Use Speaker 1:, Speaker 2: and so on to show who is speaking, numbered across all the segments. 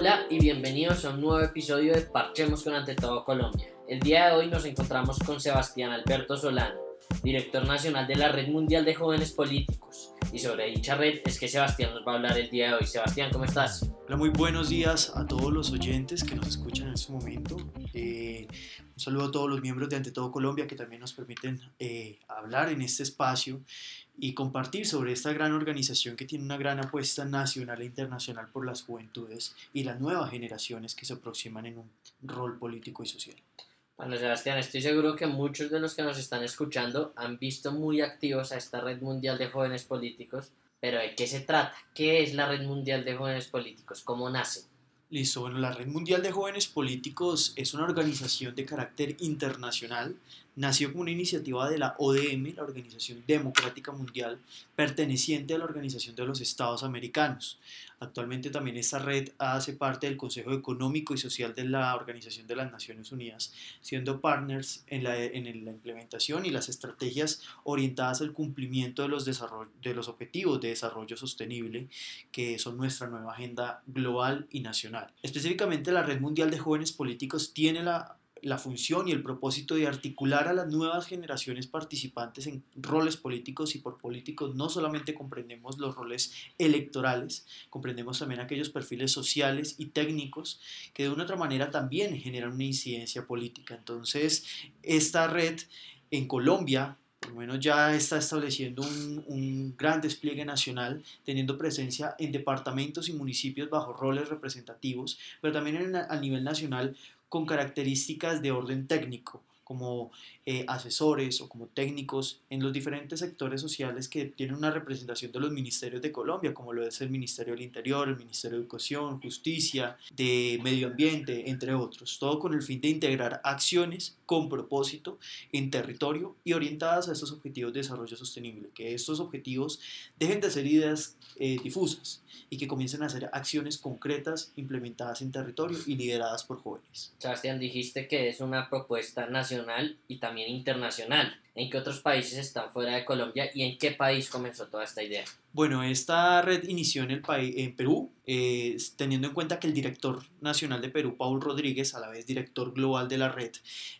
Speaker 1: Hola y bienvenidos a un nuevo episodio de Parchemos con Ante Todo Colombia. El día de hoy nos encontramos con Sebastián Alberto Solano, director nacional de la Red Mundial de Jóvenes Políticos. Y sobre dicha red es que Sebastián nos va a hablar el día de hoy. Sebastián, ¿cómo estás?
Speaker 2: Hola, muy buenos días a todos los oyentes que nos escuchan en este momento. Eh, un saludo a todos los miembros de Ante Todo Colombia que también nos permiten eh, hablar en este espacio y compartir sobre esta gran organización que tiene una gran apuesta nacional e internacional por las juventudes y las nuevas generaciones que se aproximan en un rol político y social.
Speaker 1: Bueno, Sebastián, estoy seguro que muchos de los que nos están escuchando han visto muy activos a esta Red Mundial de Jóvenes Políticos, pero ¿de qué se trata? ¿Qué es la Red Mundial de Jóvenes Políticos? ¿Cómo nace?
Speaker 2: Listo, bueno, la Red Mundial de Jóvenes Políticos es una organización de carácter internacional. Nació como una iniciativa de la ODM, la Organización Democrática Mundial, perteneciente a la Organización de los Estados Americanos. Actualmente también esta red hace parte del Consejo Económico y Social de la Organización de las Naciones Unidas, siendo partners en la, en la implementación y las estrategias orientadas al cumplimiento de los objetivos de desarrollo sostenible, que son nuestra nueva agenda global y nacional. Específicamente la Red Mundial de Jóvenes Políticos tiene la la función y el propósito de articular a las nuevas generaciones participantes en roles políticos y por políticos no solamente comprendemos los roles electorales, comprendemos también aquellos perfiles sociales y técnicos que de una otra manera también generan una incidencia política. Entonces, esta red en Colombia por lo menos ya está estableciendo un, gran despliegue nacional, teniendo presencia en departamentos y municipios bajo roles representativos, pero también a nivel nacional con características de orden técnico, como eh, asesores o como técnicos en los diferentes sectores sociales que tienen una representación de los ministerios de Colombia, como lo es el Ministerio del Interior, el Ministerio de Educación, Justicia, de Medio Ambiente, entre otros, todo con el fin de integrar acciones con propósito en territorio y orientadas a estos objetivos de desarrollo sostenible, que estos objetivos dejen de ser ideas eh, difusas y que comiencen a ser acciones concretas implementadas en territorio y lideradas por jóvenes.
Speaker 1: Sebastián, dijiste que es una propuesta nacional y también internacional. ¿En qué otros países están fuera de Colombia y en qué país comenzó toda esta idea?
Speaker 2: Bueno, esta red inició en, el país, en Perú, eh, teniendo en cuenta que el director nacional de Perú, Paul Rodríguez, a la vez director global de la red,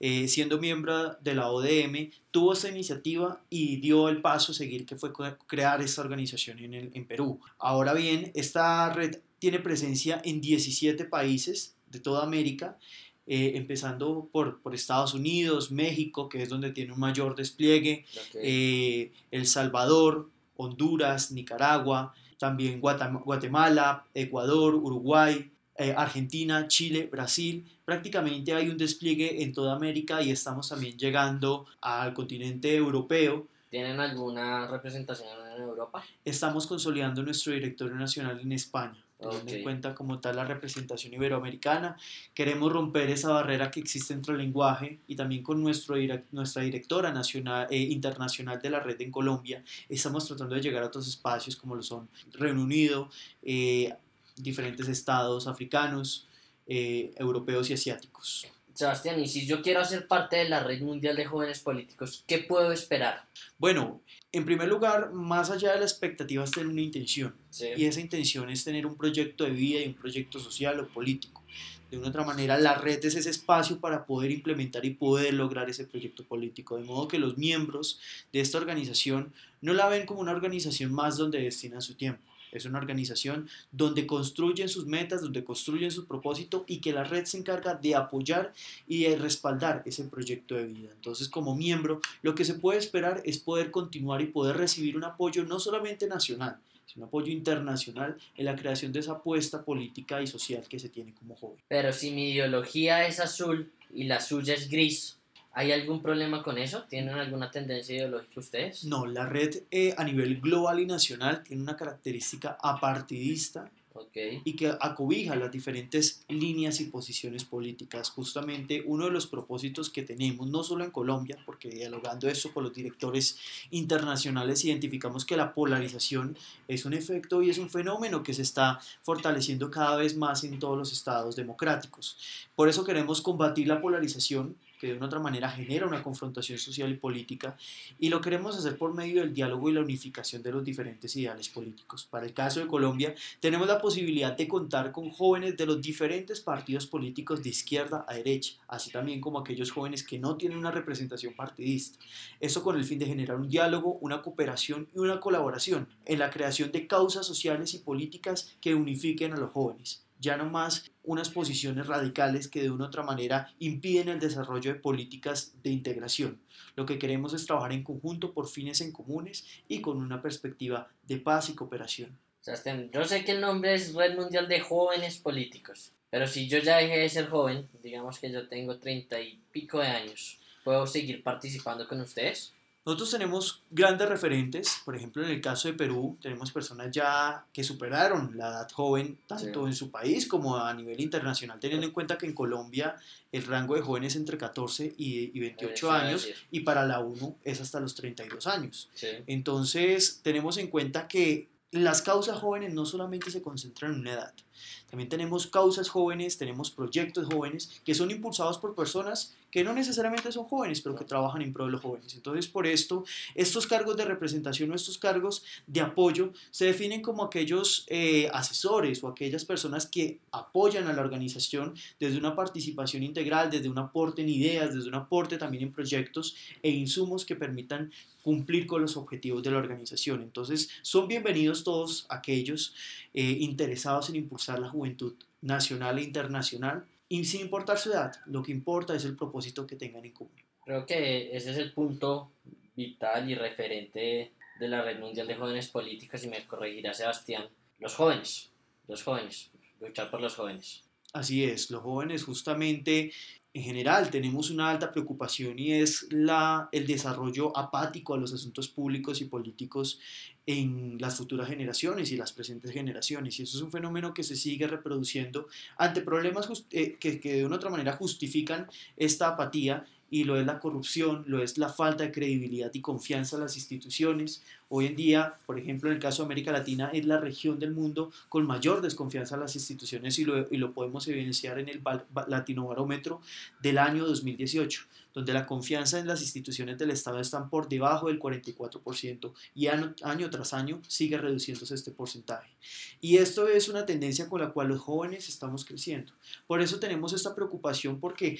Speaker 2: eh, siendo miembro de la ODM, tuvo esta iniciativa y dio el paso a seguir, que fue crear esta organización en, el, en Perú. Ahora bien, esta red tiene presencia en 17 países de toda América eh, empezando por, por, Estados Unidos, México, que es donde tiene un mayor despliegue, eh, El Salvador, Honduras, Nicaragua, también Guatemala, Ecuador, Uruguay, eh, Argentina, Chile, Brasil. Prácticamente hay un despliegue en toda América y estamos también llegando al continente europeo.
Speaker 1: ¿Tienen alguna representación en Europa?
Speaker 2: Estamos consolidando nuestro directorio nacional en España teniendo en cuenta como tal la representación iberoamericana. Queremos romper esa barrera que existe entre el lenguaje y también con nuestro, nuestra directora nacional, eh, internacional de la red en Colombia. Estamos tratando de llegar a otros espacios como lo son Reino Unido, eh, diferentes estados africanos, eh, europeos y asiáticos.
Speaker 1: Sebastián, y si yo quiero hacer parte de la Red Mundial de Jóvenes Políticos, ¿qué puedo esperar?
Speaker 2: Bueno, en primer lugar, más allá de la expectativa es tener una intención. Y esa intención es tener un proyecto de vida y un proyecto social o político. De una otra manera, la red es ese espacio para poder implementar y poder lograr ese proyecto político. De modo que los miembros de esta organización no la ven como una organización más donde destinan su tiempo es una organización donde construyen sus metas, donde construyen su propósito y que la red se encarga de apoyar y de respaldar ese proyecto de vida. Entonces, como miembro, lo que se puede esperar es poder continuar y poder recibir un apoyo no solamente nacional, sino apoyo internacional en la creación de esa apuesta política y social que se tiene como joven.
Speaker 1: Pero si mi ideología es azul y la suya es gris, ¿Hay algún problema con eso? ¿Tienen alguna tendencia ideológica ustedes?
Speaker 2: No, la red eh, a nivel global y nacional tiene una característica apartidista y que acobija las diferentes líneas y posiciones políticas. Justamente uno de los propósitos que tenemos, no solo en Colombia, porque dialogando esto con los directores internacionales, identificamos que la polarización es un efecto y es un fenómeno que se está fortaleciendo cada vez más en todos los estados democráticos. Por eso queremos combatir la polarización que de una otra manera genera una confrontación social y política, y lo queremos hacer por medio del diálogo y la unificación de los diferentes ideales políticos. Para el caso de Colombia, tenemos la posibilidad de contar con jóvenes de los diferentes partidos políticos de izquierda a derecha, así también como aquellos jóvenes que no tienen una representación partidista. Eso con el fin de generar un diálogo, una cooperación y una colaboración en la creación de causas sociales y políticas que unifiquen a los jóvenes ya no más unas posiciones radicales que de una u otra manera impiden el desarrollo de políticas de integración. Lo que queremos es trabajar en conjunto por fines en comunes y con una perspectiva de paz y cooperación.
Speaker 1: yo sé que el nombre es Red Mundial de Jóvenes Políticos, pero si yo ya dejé de ser joven, digamos que yo tengo treinta y pico de años, ¿puedo seguir participando con ustedes?
Speaker 2: Nosotros tenemos grandes referentes, por ejemplo en el caso de Perú tenemos personas ya que superaron la edad joven tanto en su país como a nivel internacional, teniendo en cuenta que en Colombia el rango de jóvenes es entre 14 y, 28 años y para la UNO es hasta los 32 años. Entonces tenemos en cuenta que las causas jóvenes no solamente se concentran en una edad, también tenemos causas jóvenes, tenemos proyectos jóvenes que son impulsados por personas que no necesariamente son jóvenes, pero que trabajan en pro de los jóvenes. Entonces, por esto, estos cargos de representación o estos cargos de apoyo se definen como aquellos eh, asesores o aquellas personas que apoyan a la organización desde una participación integral, desde un aporte en ideas, desde un aporte también en proyectos e insumos que permitan cumplir con los objetivos de la organización. Entonces, son bienvenidos todos aquellos eh, interesados en impulsar la juventud nacional e internacional y sin importar su edad, lo que importa es el propósito que tengan en común.
Speaker 1: Creo que ese es el punto vital y referente de la Red Mundial de Jóvenes Políticos, y me corregirá Sebastián, los jóvenes, los jóvenes, luchar por los jóvenes.
Speaker 2: Así es, los jóvenes justamente en general tenemos una alta preocupación y es la, el desarrollo apático a los asuntos públicos y políticos en las futuras generaciones y las presentes generaciones. Y eso es un fenómeno que se sigue reproduciendo ante problemas eh, que, que de una otra manera justifican esta apatía y lo es la corrupción, lo es la falta de credibilidad y confianza en las instituciones. Hoy en día, por ejemplo, en el caso de América Latina, es la región del mundo con mayor desconfianza en las instituciones y lo, y lo podemos evidenciar en el Latino Barómetro del año 2018, donde la confianza en las instituciones del Estado están por debajo del 44% y año, año tras año sigue reduciéndose este porcentaje. Y esto es una tendencia con la cual los jóvenes estamos creciendo. Por eso tenemos esta preocupación porque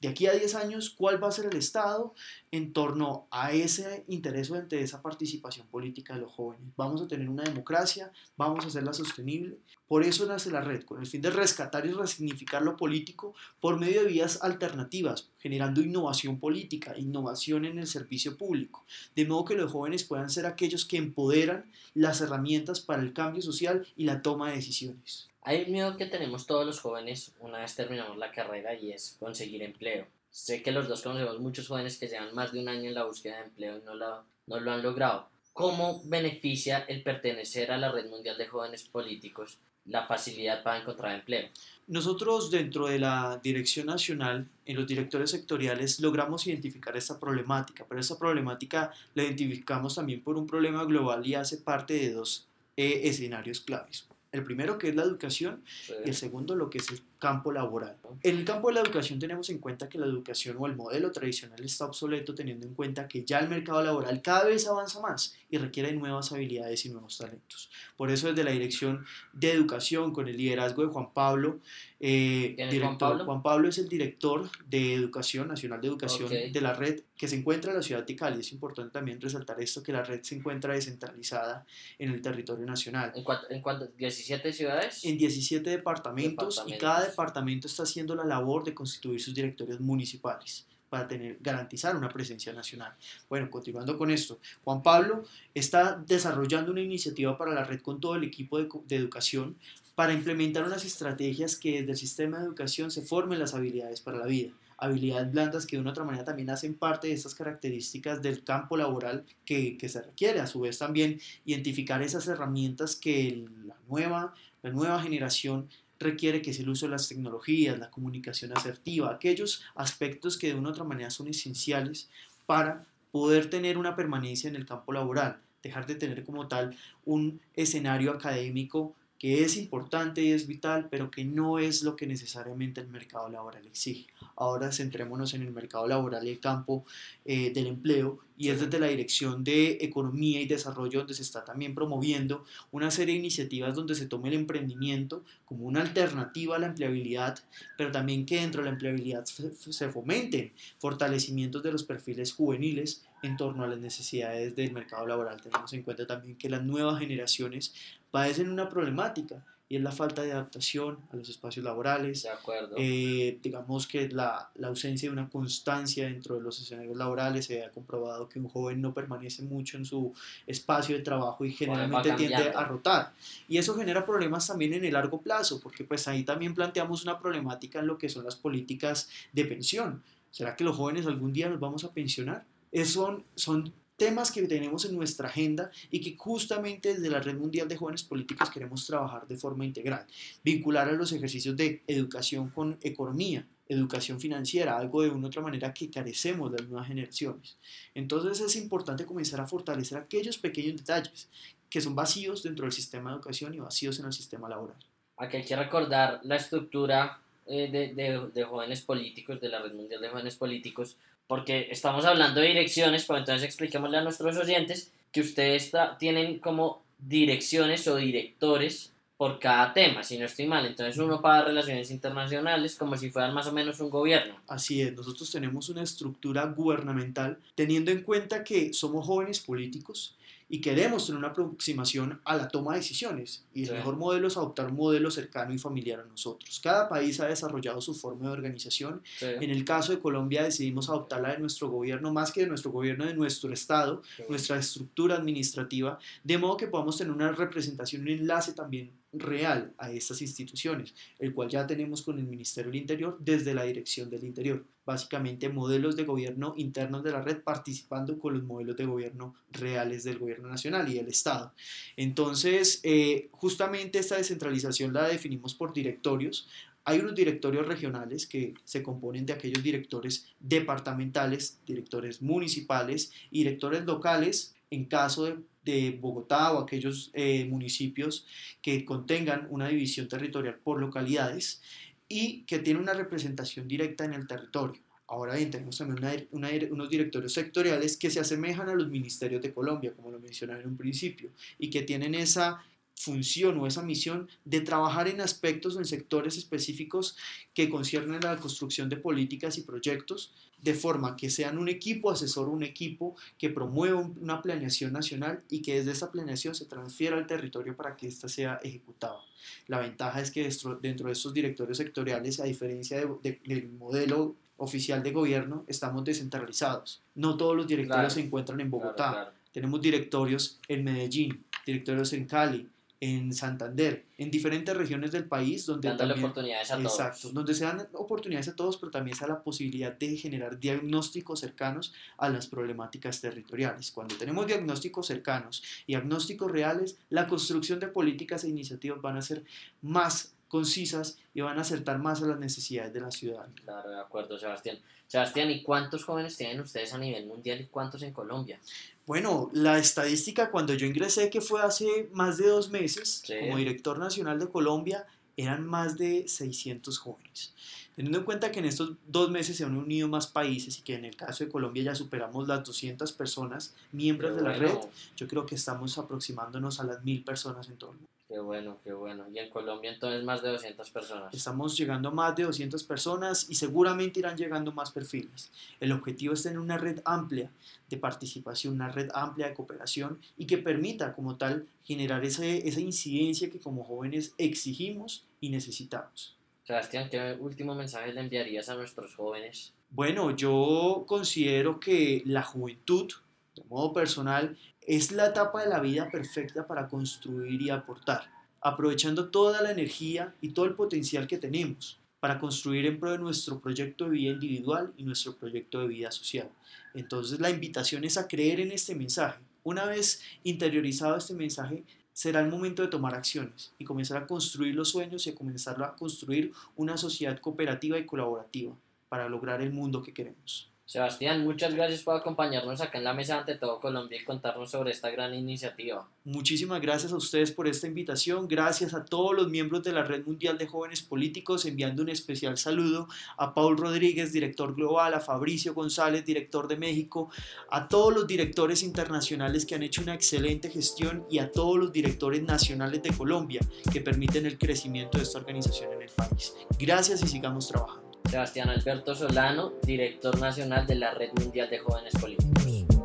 Speaker 2: de aquí a 10 años, ¿cuál va a ser el Estado en torno a ese interés ante esa participación política de los jóvenes? ¿Vamos a tener una democracia? ¿Vamos a hacerla sostenible? Por eso nace la red, con el fin de rescatar y resignificar lo político por medio de vías alternativas, generando innovación política, innovación en el servicio público, de modo que los jóvenes puedan ser aquellos que empoderan las herramientas para el cambio social y la toma de decisiones.
Speaker 1: Hay un miedo que tenemos todos los jóvenes una vez terminamos la carrera y es conseguir empleo. Sé que los dos conocemos muchos jóvenes que llevan más de un año en la búsqueda de empleo y no lo, han logrado. ¿Cómo beneficia el pertenecer a la Red Mundial de Jóvenes Políticos la facilidad para encontrar empleo?
Speaker 2: Nosotros dentro de la Dirección Nacional, en los directores sectoriales, logramos identificar esta problemática, pero esta problemática la identificamos también por un problema global y hace parte de dos eh, escenarios claves. El primero que es la educación y el segundo lo que es el campo laboral. En el campo de la educación tenemos en cuenta que la educación o el modelo tradicional está obsoleto teniendo en cuenta que ya el mercado laboral cada vez avanza más y requiere nuevas habilidades y nuevos talentos. Por eso desde la Dirección de Educación con el liderazgo de Juan Pablo, eh, director, Juan Pablo? es el director de Educación, Nacional de Educación de la red que se encuentra en la ciudad de Cali. Es importante también resaltar esto, que la red se encuentra descentralizada en el territorio nacional.
Speaker 1: ¿En, cuánto, en 17 ciudades?
Speaker 2: En 17 departamentos, y cada departamento está haciendo la labor de constituir sus directorios municipales para tener, garantizar una presencia nacional. Bueno, continuando con esto, Juan Pablo está desarrollando una iniciativa para la red con todo el equipo de, de educación para implementar unas estrategias que desde el sistema de educación se formen las habilidades para la vida habilidades blandas que de una otra manera también hacen parte de estas características del campo laboral que, que, se requiere. A su vez también identificar esas herramientas que la nueva, la nueva generación requiere que es el uso de las tecnologías, la comunicación asertiva, aquellos aspectos que de una u otra manera son esenciales para poder tener una permanencia en el campo laboral, dejar de tener como tal un escenario académico que es importante y es vital, pero que no es lo que necesariamente el mercado laboral exige. Ahora centrémonos en el mercado laboral y el campo eh, del empleo y es desde la Dirección de Economía y Desarrollo donde se está también promoviendo una serie de iniciativas donde se tome el emprendimiento como una alternativa a la empleabilidad, pero también que dentro de la empleabilidad se fomenten fortalecimientos de los perfiles juveniles en torno a las necesidades del mercado laboral. Tenemos en cuenta también que las nuevas generaciones padecen una problemática y es la falta de adaptación a los espacios laborales.
Speaker 1: De acuerdo.
Speaker 2: Eh, digamos que la, la, ausencia de una constancia dentro de los escenarios laborales. Se ha comprobado que un joven no permanece mucho en su espacio de trabajo y generalmente tiende a rotar. Y eso genera problemas también en el largo plazo, porque pues ahí también planteamos una problemática en lo que son las políticas de pensión. ¿Será que los jóvenes algún día nos vamos a pensionar? son, son temas que tenemos en nuestra agenda y que justamente desde la Red Mundial de Jóvenes Políticos queremos trabajar de forma integral, vincular a los ejercicios de educación con economía, educación financiera, algo de una u otra manera que carecemos de las nuevas generaciones. Entonces es importante comenzar a fortalecer aquellos pequeños detalles que son vacíos dentro del sistema de educación y vacíos en el sistema laboral.
Speaker 1: Aquí hay que recordar la estructura eh, de, de, de jóvenes políticos, de la Red Mundial de Jóvenes Políticos, porque estamos hablando de direcciones, pero entonces expliquémosle a nuestros oyentes que ustedes tienen como direcciones o directores por cada tema, si no estoy mal. Entonces uno para relaciones internacionales como si fueran más o menos un gobierno.
Speaker 2: Así es, nosotros tenemos una estructura gubernamental teniendo en cuenta que somos jóvenes políticos y queremos tener una aproximación a la toma de decisiones. Y el mejor modelo es adoptar un modelo cercano y familiar a nosotros. Cada país ha desarrollado su forma de organización. En el caso de Colombia decidimos adoptar la de nuestro gobierno, más que de nuestro gobierno, de nuestro Estado, nuestra estructura administrativa, de modo que podamos tener una representación, un enlace también real a estas instituciones, el cual ya tenemos con el Ministerio del Interior desde la Dirección del Interior. Básicamente modelos de gobierno internos de la red participando con los modelos de gobierno reales del gobierno nacional y del Estado. Entonces, eh, justamente esta descentralización la definimos por directorios. Hay unos directorios regionales que se componen de aquellos directores departamentales, directores municipales y directores locales en caso de Bogotá o aquellos eh, municipios que contengan una división territorial por localidades y que tienen una representación directa en el territorio. Ahora bien, tenemos también unos directorios sectoriales que se asemejan a los ministerios de Colombia, como lo mencionaba en un principio, y que tienen esa función o esa misión de trabajar en aspectos o en sectores específicos que conciernen a la construcción de políticas y proyectos de forma que sean un equipo asesor, un equipo que promueva una planeación nacional y que desde esa planeación se transfiera al territorio para que ésta sea ejecutada. La ventaja es que dentro de estos directorios sectoriales, a diferencia del modelo oficial de gobierno, estamos descentralizados. No todos los directorios se encuentran en Bogotá. Tenemos directorios en Medellín, directorios en Cali, en Santander, en diferentes regiones del país donde
Speaker 1: Dándole oportunidades a
Speaker 2: exacto, donde se dan oportunidades a todos, pero también se da la posibilidad de generar diagnósticos cercanos a las problemáticas territoriales. Cuando tenemos diagnósticos cercanos y diagnósticos reales, la construcción de políticas e iniciativas van a ser más concisas y van a acertar más a las necesidades de la ciudad.
Speaker 1: Claro, de acuerdo, Sebastián. Sebastián, ¿y cuántos jóvenes tienen ustedes a nivel mundial y cuántos en Colombia?
Speaker 2: Bueno, la estadística cuando yo ingresé, que fue hace más de dos meses, como director nacional de Colombia, eran más de 600 jóvenes. Teniendo en cuenta que en estos dos meses se han unido más países y que en el caso de Colombia ya superamos las 200 personas miembros de la red, yo creo que estamos aproximándonos a las mil personas en todo el mundo.
Speaker 1: Qué bueno, qué bueno. Y en Colombia entonces más de 200 personas.
Speaker 2: Estamos llegando a más de 200 personas y seguramente irán llegando más perfiles. El objetivo es tener una red amplia de participación, una red amplia de cooperación y que permita como tal generar ese, esa incidencia que como jóvenes exigimos y necesitamos.
Speaker 1: Sebastián, ¿qué último mensaje le enviarías a nuestros jóvenes?
Speaker 2: Bueno, yo considero que la juventud, de modo personal, es la etapa de la vida perfecta para construir y aportar, aprovechando toda la energía y todo el potencial que tenemos para construir en pro de nuestro proyecto de vida individual y nuestro proyecto de vida social. Entonces la invitación es a creer en este mensaje. Una vez interiorizado este mensaje, será el momento de tomar acciones y comenzar a construir los sueños y a comenzar a construir una sociedad cooperativa y colaborativa para lograr el mundo que queremos.
Speaker 1: Sebastián, muchas gracias por acompañarnos acá en la mesa ante todo Colombia y contarnos sobre esta gran iniciativa.
Speaker 2: Muchísimas gracias a ustedes por esta invitación, gracias a todos los miembros de la Red Mundial de Jóvenes Políticos, enviando un especial saludo a Paul Rodríguez, director global, a Fabricio González, director de México, a todos los directores internacionales que han hecho una excelente gestión y a todos los directores nacionales de Colombia que permiten el crecimiento de esta organización en el país. Gracias y sigamos trabajando.
Speaker 1: Sebastián Alberto Solano, director nacional de la Red Mundial de Jóvenes Políticos.